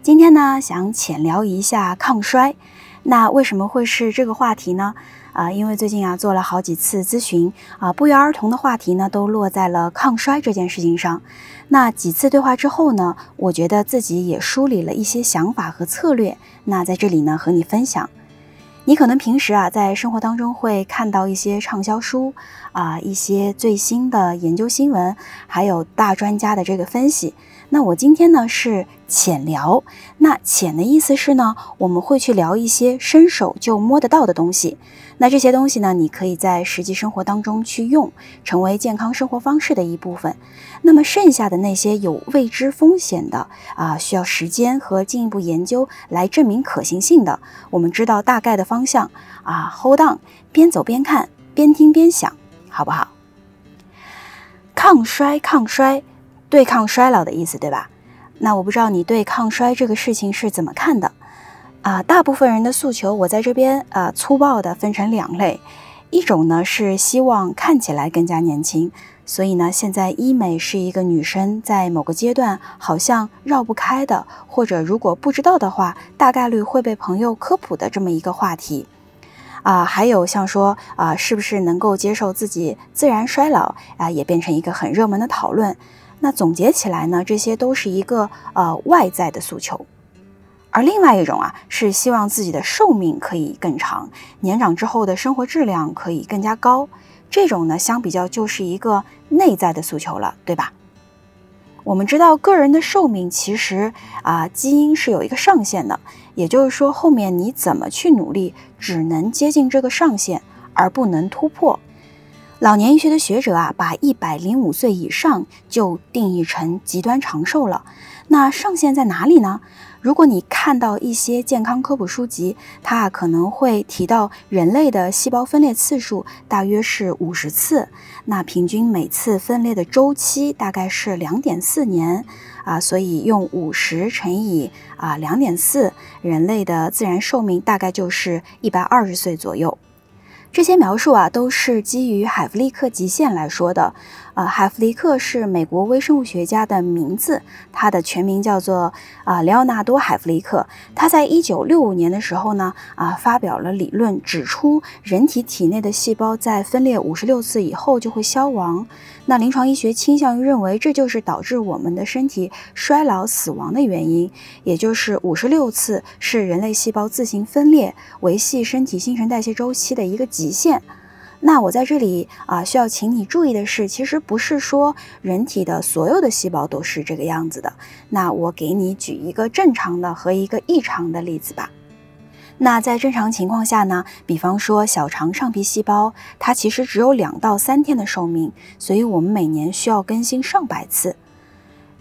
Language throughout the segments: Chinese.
今天呢，想浅聊一下抗衰。那为什么会是这个话题呢？啊，因为最近啊做了好几次咨询啊，不约而同的话题呢都落在了抗衰这件事情上。那几次对话之后呢，我觉得自己也梳理了一些想法和策略。那在这里呢和你分享。你可能平时啊在生活当中会看到一些畅销书啊，一些最新的研究新闻，还有大专家的这个分析。那我今天呢是浅聊，那浅的意思是呢，我们会去聊一些伸手就摸得到的东西。那这些东西呢，你可以在实际生活当中去用，成为健康生活方式的一部分。那么剩下的那些有未知风险的啊，需要时间和进一步研究来证明可行性的，我们知道大概的方向啊，hold on，边走边看，边听边想，好不好？抗衰，抗衰。对抗衰老的意思，对吧？那我不知道你对抗衰这个事情是怎么看的啊？大部分人的诉求，我在这边啊粗暴的分成两类，一种呢是希望看起来更加年轻，所以呢现在医美是一个女生在某个阶段好像绕不开的，或者如果不知道的话，大概率会被朋友科普的这么一个话题啊。还有像说啊，是不是能够接受自己自然衰老啊，也变成一个很热门的讨论。那总结起来呢，这些都是一个呃外在的诉求，而另外一种啊是希望自己的寿命可以更长，年长之后的生活质量可以更加高。这种呢相比较就是一个内在的诉求了，对吧？我们知道个人的寿命其实啊基因是有一个上限的，也就是说后面你怎么去努力，只能接近这个上限，而不能突破。老年医学的学者啊，把一百零五岁以上就定义成极端长寿了。那上限在哪里呢？如果你看到一些健康科普书籍，它啊可能会提到人类的细胞分裂次数大约是五十次，那平均每次分裂的周期大概是两点四年啊，所以用五十乘以啊两点四，人类的自然寿命大概就是一百二十岁左右。这些描述啊，都是基于海弗利克极限来说的。啊，海弗利克是美国微生物学家的名字，他的全名叫做啊莱奥纳多·海弗利克。他在一九六五年的时候呢，啊发表了理论，指出人体体内的细胞在分裂五十六次以后就会消亡。那临床医学倾向于认为，这就是导致我们的身体衰老死亡的原因，也就是五十六次是人类细胞自行分裂维系身体新陈代谢周期的一个极限。那我在这里啊，需要请你注意的是，其实不是说人体的所有的细胞都是这个样子的。那我给你举一个正常的和一个异常的例子吧。那在正常情况下呢，比方说小肠上皮细胞，它其实只有两到三天的寿命，所以我们每年需要更新上百次。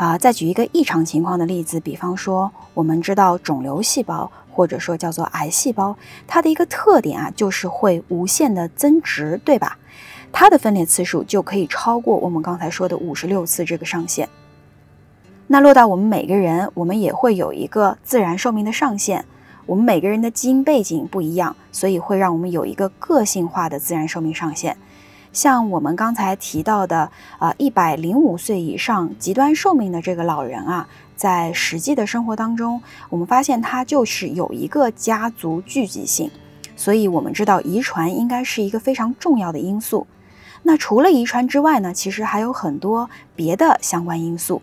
啊，再举一个异常情况的例子，比方说我们知道肿瘤细胞。或者说叫做癌细胞，它的一个特点啊，就是会无限的增殖，对吧？它的分裂次数就可以超过我们刚才说的五十六次这个上限。那落到我们每个人，我们也会有一个自然寿命的上限。我们每个人的基因背景不一样，所以会让我们有一个个性化的自然寿命上限。像我们刚才提到的，呃，一百零五岁以上极端寿命的这个老人啊。在实际的生活当中，我们发现他就是有一个家族聚集性，所以我们知道遗传应该是一个非常重要的因素。那除了遗传之外呢，其实还有很多别的相关因素。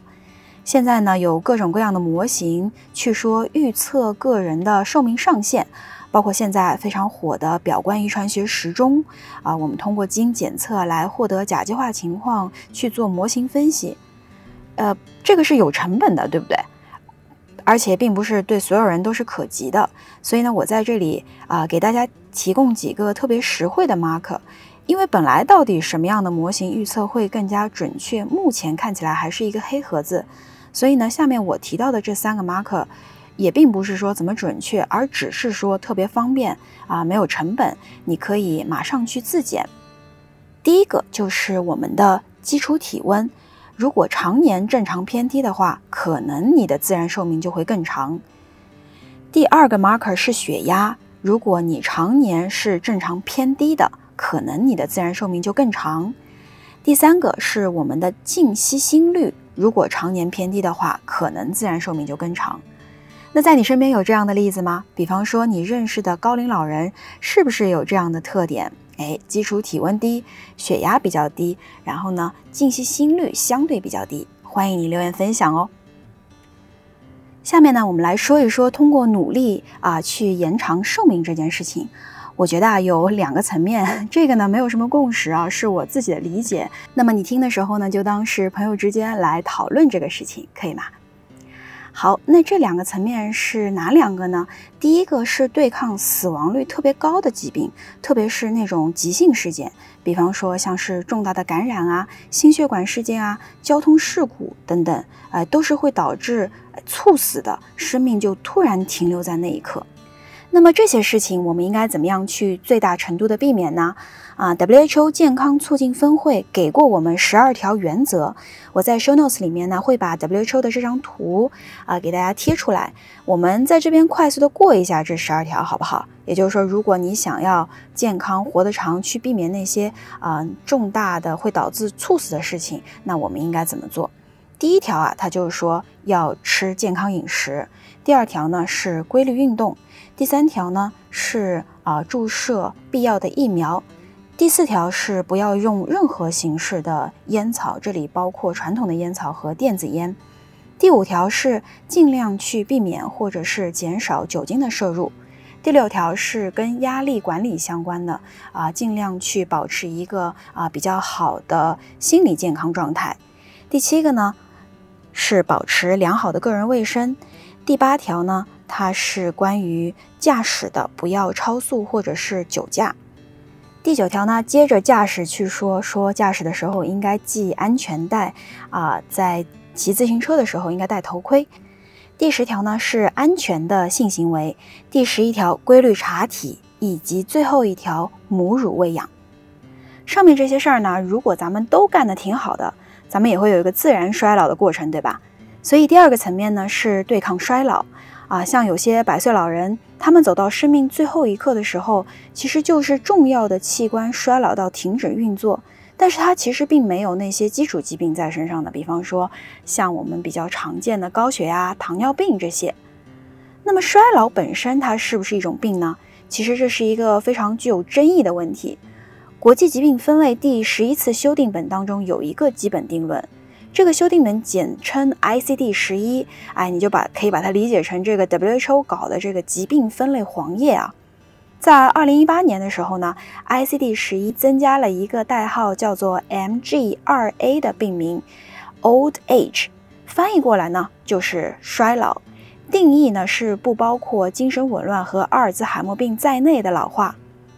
现在呢，有各种各样的模型去说预测个人的寿命上限，包括现在非常火的表观遗传学时钟啊，我们通过基因检测来获得甲基化情况去做模型分析。呃，这个是有成本的，对不对？而且并不是对所有人都是可及的。所以呢，我在这里啊，给大家提供几个特别实惠的 mark。因为本来到底什么样的模型预测会更加准确，目前看起来还是一个黑盒子。所以呢，下面我提到的这三个 marker 也并不是说怎么准确，而只是说特别方便啊，没有成本，你可以马上去自检。第一个就是我们的基础体温，如果常年正常偏低的话，可能你的自然寿命就会更长。第二个 marker 是血压，如果你常年是正常偏低的，可能你的自然寿命就更长。第三个是我们的静息心率，如果常年偏低的话，可能自然寿命就更长。那在你身边有这样的例子吗？比方说你认识的高龄老人，是不是有这样的特点？哎，基础体温低，血压比较低，然后呢，静息心率相对比较低。欢迎你留言分享哦。下面呢，我们来说一说通过努力啊去延长寿命这件事情。我觉得啊，有两个层面，这个呢没有什么共识啊，是我自己的理解。那么你听的时候呢，就当是朋友之间来讨论这个事情，可以吗？好，那这两个层面是哪两个呢？第一个是对抗死亡率特别高的疾病，特别是那种急性事件，比方说像是重大的感染啊、心血管事件啊、交通事故等等，呃，都是会导致猝死的，生命就突然停留在那一刻。那么这些事情，我们应该怎么样去最大程度的避免呢？啊，WHO 健康促进分会给过我们十二条原则，我在 show notes 里面呢会把 WHO 的这张图啊给大家贴出来。我们在这边快速的过一下这十二条，好不好？也就是说，如果你想要健康活得长，去避免那些啊重大的会导致猝死的事情，那我们应该怎么做？第一条啊，它就是说要吃健康饮食；第二条呢是规律运动。第三条呢是啊注射必要的疫苗，第四条是不要用任何形式的烟草，这里包括传统的烟草和电子烟。第五条是尽量去避免或者是减少酒精的摄入。第六条是跟压力管理相关的啊，尽量去保持一个啊比较好的心理健康状态。第七个呢是保持良好的个人卫生。第八条呢。它是关于驾驶的，不要超速或者是酒驾。第九条呢，接着驾驶去说，说驾驶的时候应该系安全带啊，在骑自行车的时候应该戴头盔。第十条呢是安全的性行为。第十一条规律查体，以及最后一条母乳喂养。上面这些事儿呢，如果咱们都干得挺好的，咱们也会有一个自然衰老的过程，对吧？所以第二个层面呢是对抗衰老。啊，像有些百岁老人，他们走到生命最后一刻的时候，其实就是重要的器官衰老到停止运作，但是他其实并没有那些基础疾病在身上的，比方说像我们比较常见的高血压、糖尿病这些。那么衰老本身它是不是一种病呢？其实这是一个非常具有争议的问题。国际疾病分类第十一次修订本当中有一个基本定论。这个修订本简称 ICD 十一，哎，你就把可以把它理解成这个 WHO 搞的这个疾病分类黄页啊。在二零一八年的时候呢，ICD 十一增加了一个代号叫做 MG 二 A 的病名，Old Age，翻译过来呢就是衰老，定义呢是不包括精神紊乱和阿尔兹海默病在内的老化，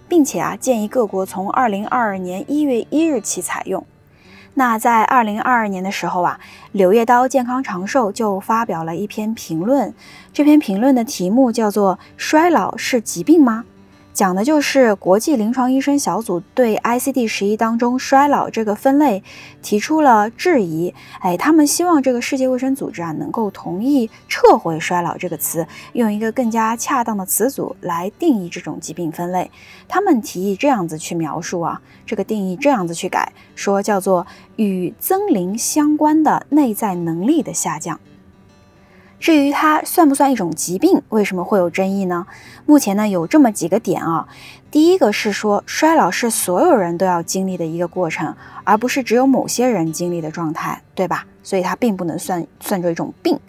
并且啊建议各国从二零二二年一月一日起采用。那在二零二二年的时候啊，《柳叶刀健康长寿》就发表了一篇评论，这篇评论的题目叫做《衰老是疾病吗》。讲的就是国际临床医生小组对 ICD 十一当中衰老这个分类提出了质疑。哎，他们希望这个世界卫生组织啊能够同意撤回“衰老”这个词，用一个更加恰当的词组来定义这种疾病分类。他们提议这样子去描述啊，这个定义这样子去改，说叫做与增龄相关的内在能力的下降。至于它算不算一种疾病，为什么会有争议呢？目前呢有这么几个点啊，第一个是说衰老是所有人都要经历的一个过程，而不是只有某些人经历的状态，对吧？所以它并不能算算作一种病。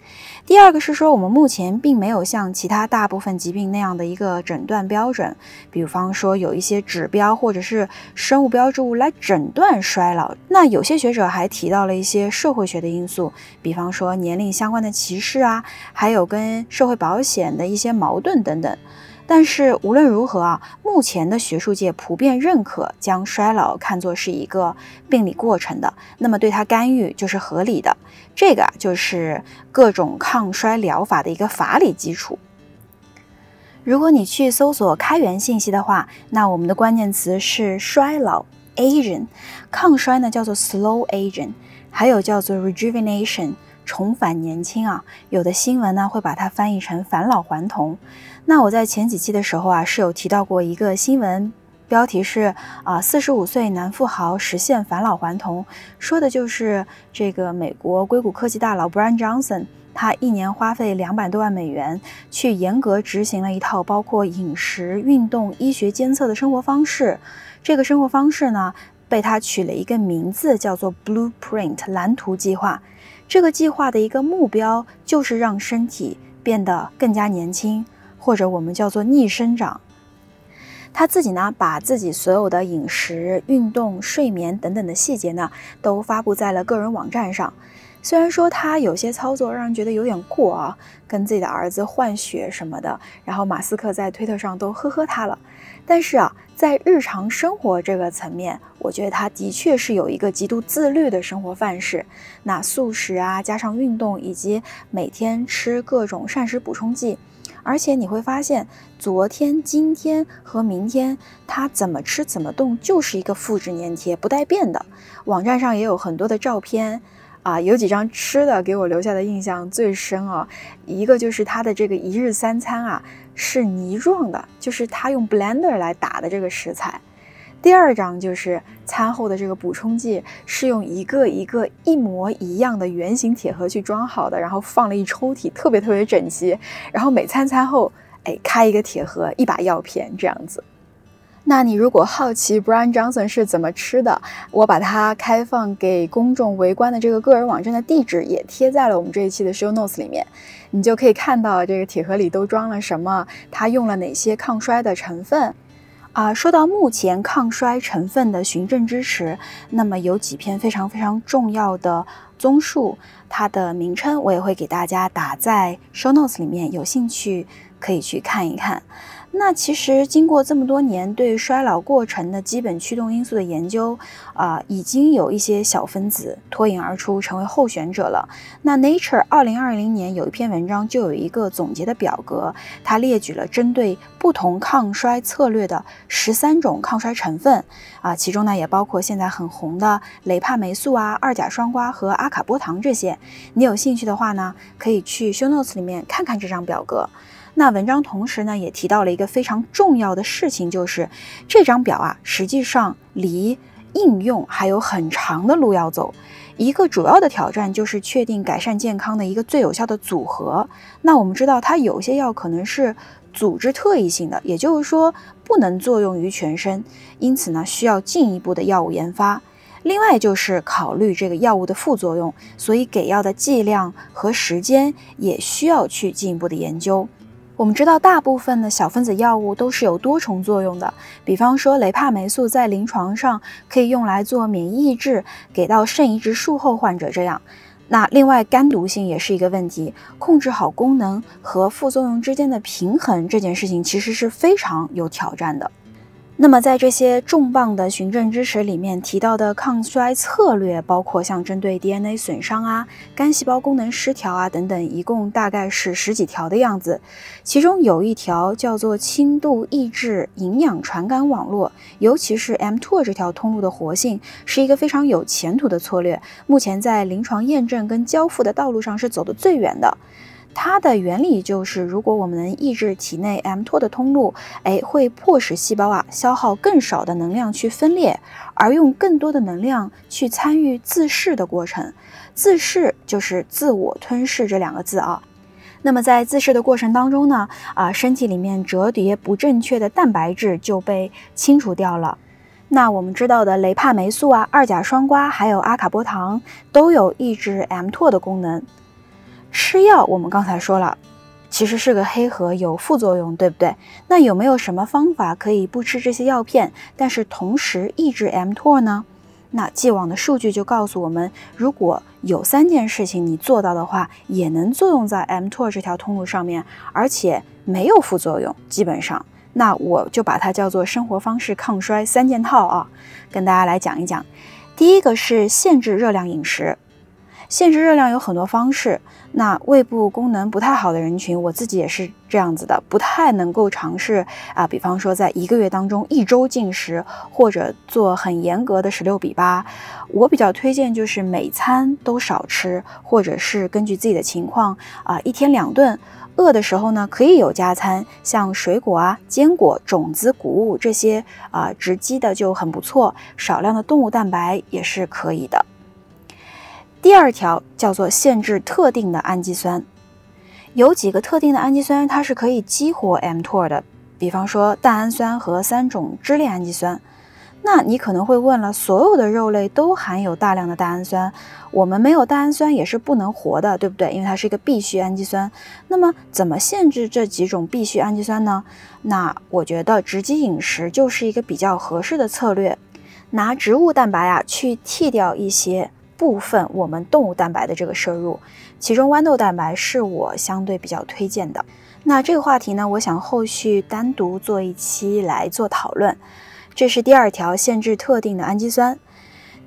第二个是说，我们目前并没有像其他大部分疾病那样的一个诊断标准，比方说有一些指标或者是生物标志物来诊断衰老。那有些学者还提到了一些社会学的因素，比方说年龄相关的歧视啊，还有跟社会保险的一些矛盾等等。但是无论如何啊，目前的学术界普遍认可将衰老看作是一个病理过程的，那么对它干预就是合理的。这个啊，就是各种抗衰疗法的一个法理基础。如果你去搜索开源信息的话，那我们的关键词是衰老 （aging），抗衰呢叫做 slow aging，还有叫做 rejuvenation。重返年轻啊，有的新闻呢会把它翻译成返老还童。那我在前几期的时候啊是有提到过一个新闻，标题是啊四十五岁男富豪实现返老还童，说的就是这个美国硅谷科技大佬 Brian Johnson，他一年花费两百多万美元去严格执行了一套包括饮食、运动、医学监测的生活方式。这个生活方式呢被他取了一个名字，叫做 Blueprint 蓝图计划。这个计划的一个目标就是让身体变得更加年轻，或者我们叫做逆生长。他自己呢，把自己所有的饮食、运动、睡眠等等的细节呢，都发布在了个人网站上。虽然说他有些操作让人觉得有点过啊，跟自己的儿子换血什么的，然后马斯克在推特上都呵呵他了。但是啊，在日常生活这个层面，我觉得他的确是有一个极度自律的生活范式。那素食啊，加上运动，以及每天吃各种膳食补充剂，而且你会发现，昨天、今天和明天它怎么吃怎么动，就是一个复制粘贴，不带变的。网站上也有很多的照片。啊，有几张吃的给我留下的印象最深啊，一个就是它的这个一日三餐啊是泥状的，就是它用 blender 来打的这个食材。第二张就是餐后的这个补充剂是用一个一个一模一样的圆形铁盒去装好的，然后放了一抽屉，特别特别整齐。然后每餐餐后，哎，开一个铁盒，一把药片这样子。那你如果好奇 Brian Johnson 是怎么吃的，我把它开放给公众围观的这个个人网站的地址也贴在了我们这一期的 show notes 里面，你就可以看到这个铁盒里都装了什么，它用了哪些抗衰的成分。啊，说到目前抗衰成分的循证支持，那么有几篇非常非常重要的综述，它的名称我也会给大家打在 show notes 里面，有兴趣可以去看一看。那其实经过这么多年对衰老过程的基本驱动因素的研究，啊，已经有一些小分子脱颖而出，成为候选者了。那 Nature 二零二零年有一篇文章，就有一个总结的表格，它列举了针对不同抗衰策略的十三种抗衰成分，啊，其中呢也包括现在很红的雷帕霉素啊、二甲双胍和阿卡波糖这些。你有兴趣的话呢，可以去 Show Notes 里面看看这张表格。那文章同时呢，也提到了一个非常重要的事情，就是这张表啊，实际上离应用还有很长的路要走。一个主要的挑战就是确定改善健康的一个最有效的组合。那我们知道，它有些药可能是组织特异性的，也就是说不能作用于全身，因此呢，需要进一步的药物研发。另外就是考虑这个药物的副作用，所以给药的剂量和时间也需要去进一步的研究。我们知道，大部分的小分子药物都是有多重作用的。比方说，雷帕霉素在临床上可以用来做免疫抑制，给到肾移植术后患者这样。那另外，肝毒性也是一个问题，控制好功能和副作用之间的平衡，这件事情其实是非常有挑战的。那么，在这些重磅的循证支持里面提到的抗衰策略，包括像针对 DNA 损伤啊、肝细胞功能失调啊等等，一共大概是十几条的样子。其中有一条叫做轻度抑制营养传感网络，尤其是 mTOR 这条通路的活性，是一个非常有前途的策略。目前在临床验证跟交付的道路上是走得最远的。它的原理就是，如果我们能抑制体内 MTO 的通路，哎，会迫使细胞啊消耗更少的能量去分裂，而用更多的能量去参与自噬的过程。自噬就是自我吞噬这两个字啊。那么在自噬的过程当中呢，啊，身体里面折叠不正确的蛋白质就被清除掉了。那我们知道的雷帕霉素啊、二甲双胍还有阿卡波糖都有抑制 MTO 的功能。吃药，我们刚才说了，其实是个黑盒，有副作用，对不对？那有没有什么方法可以不吃这些药片，但是同时抑制 mTOR 呢？那既往的数据就告诉我们，如果有三件事情你做到的话，也能作用在 mTOR 这条通路上面，而且没有副作用，基本上，那我就把它叫做生活方式抗衰三件套啊，跟大家来讲一讲。第一个是限制热量饮食。限制热量有很多方式，那胃部功能不太好的人群，我自己也是这样子的，不太能够尝试啊。比方说，在一个月当中一周进食，或者做很严格的十六比八，我比较推荐就是每餐都少吃，或者是根据自己的情况啊，一天两顿，饿的时候呢可以有加餐，像水果啊、坚果、种子、谷物这些啊，直击的就很不错，少量的动物蛋白也是可以的。第二条叫做限制特定的氨基酸，有几个特定的氨基酸它是可以激活 mTOR 的，比方说蛋氨酸和三种支链氨基酸。那你可能会问了，所有的肉类都含有大量的蛋氨酸，我们没有蛋氨酸也是不能活的，对不对？因为它是一个必需氨基酸。那么怎么限制这几种必需氨基酸呢？那我觉得直击饮食就是一个比较合适的策略，拿植物蛋白啊去替掉一些。部分我们动物蛋白的这个摄入，其中豌豆蛋白是我相对比较推荐的。那这个话题呢，我想后续单独做一期来做讨论。这是第二条，限制特定的氨基酸。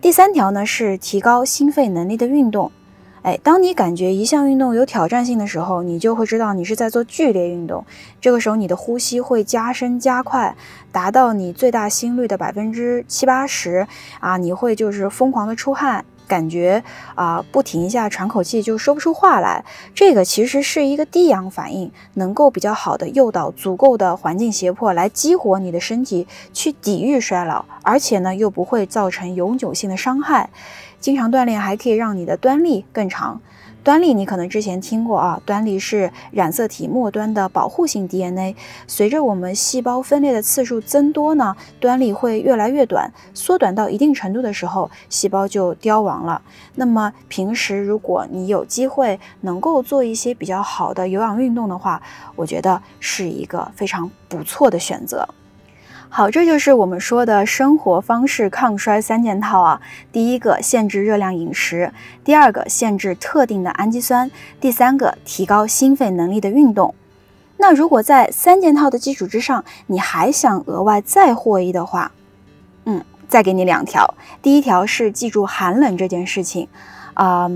第三条呢是提高心肺能力的运动。哎，当你感觉一项运动有挑战性的时候，你就会知道你是在做剧烈运动。这个时候你的呼吸会加深加快，达到你最大心率的百分之七八十啊，你会就是疯狂的出汗。感觉啊，不停一下喘口气就说不出话来，这个其实是一个低氧反应，能够比较好的诱导足够的环境胁迫来激活你的身体去抵御衰老，而且呢又不会造成永久性的伤害。经常锻炼还可以让你的端粒更长。端粒你可能之前听过啊，端粒是染色体末端的保护性 DNA。随着我们细胞分裂的次数增多呢，端粒会越来越短，缩短到一定程度的时候，细胞就凋亡了。那么平时如果你有机会能够做一些比较好的有氧运动的话，我觉得是一个非常不错的选择。好，这就是我们说的生活方式抗衰三件套啊。第一个，限制热量饮食；第二个，限制特定的氨基酸；第三个，提高心肺能力的运动。那如果在三件套的基础之上，你还想额外再获益的话，嗯，再给你两条。第一条是记住寒冷这件事情，啊。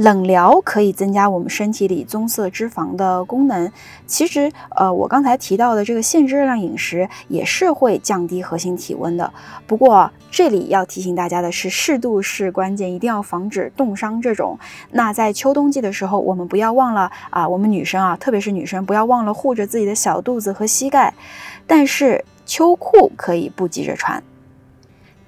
冷疗可以增加我们身体里棕色脂肪的功能。其实，呃，我刚才提到的这个限制热量饮食也是会降低核心体温的。不过，这里要提醒大家的是，适度是关键，一定要防止冻伤这种。那在秋冬季的时候，我们不要忘了啊，我们女生啊，特别是女生，不要忘了护着自己的小肚子和膝盖。但是秋裤可以不急着穿。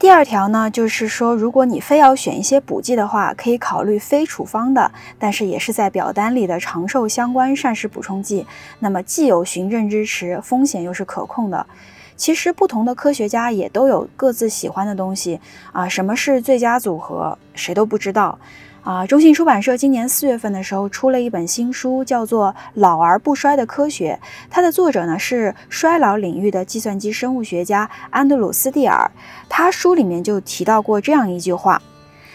第二条呢，就是说，如果你非要选一些补剂的话，可以考虑非处方的，但是也是在表单里的长寿相关膳食补充剂。那么既有循证支持，风险又是可控的。其实不同的科学家也都有各自喜欢的东西啊，什么是最佳组合，谁都不知道。啊，中信出版社今年四月份的时候出了一本新书，叫做《老而不衰的科学》。它的作者呢是衰老领域的计算机生物学家安德鲁斯蒂尔。他书里面就提到过这样一句话：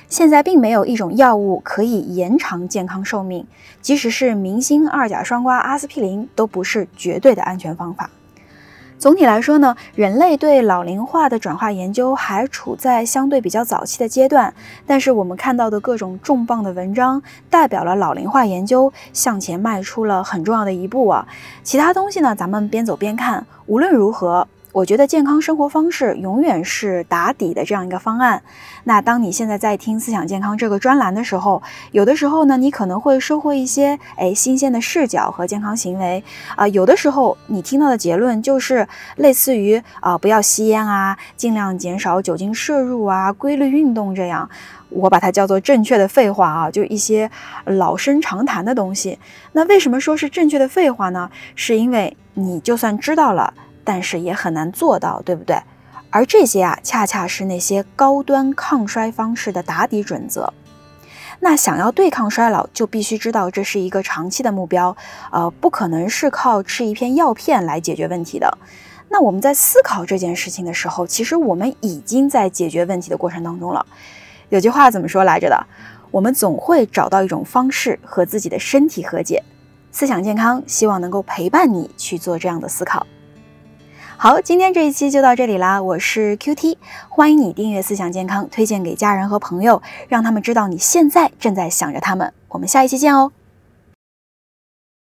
现在并没有一种药物可以延长健康寿命，即使是明星二甲双胍阿司匹林都不是绝对的安全方法。总体来说呢，人类对老龄化的转化研究还处在相对比较早期的阶段。但是我们看到的各种重磅的文章，代表了老龄化研究向前迈出了很重要的一步啊。其他东西呢，咱们边走边看。无论如何。我觉得健康生活方式永远是打底的这样一个方案。那当你现在在听思想健康这个专栏的时候，有的时候呢，你可能会收获一些哎新鲜的视角和健康行为啊。有的时候你听到的结论就是类似于啊不要吸烟啊，尽量减少酒精摄入啊，规律运动这样。我把它叫做正确的废话啊，就一些老生常谈的东西。那为什么说是正确的废话呢？是因为你就算知道了。但是也很难做到，对不对？而这些啊，恰恰是那些高端抗衰方式的打底准则。那想要对抗衰老，就必须知道这是一个长期的目标，呃，不可能是靠吃一片药片来解决问题的。那我们在思考这件事情的时候，其实我们已经在解决问题的过程当中了。有句话怎么说来着的？我们总会找到一种方式和自己的身体和解。思想健康，希望能够陪伴你去做这样的思考。好，今天这一期就到这里啦，我是 Q T，欢迎你订阅思想健康，推荐给家人和朋友，让他们知道你现在正在想着他们。我们下一期见哦。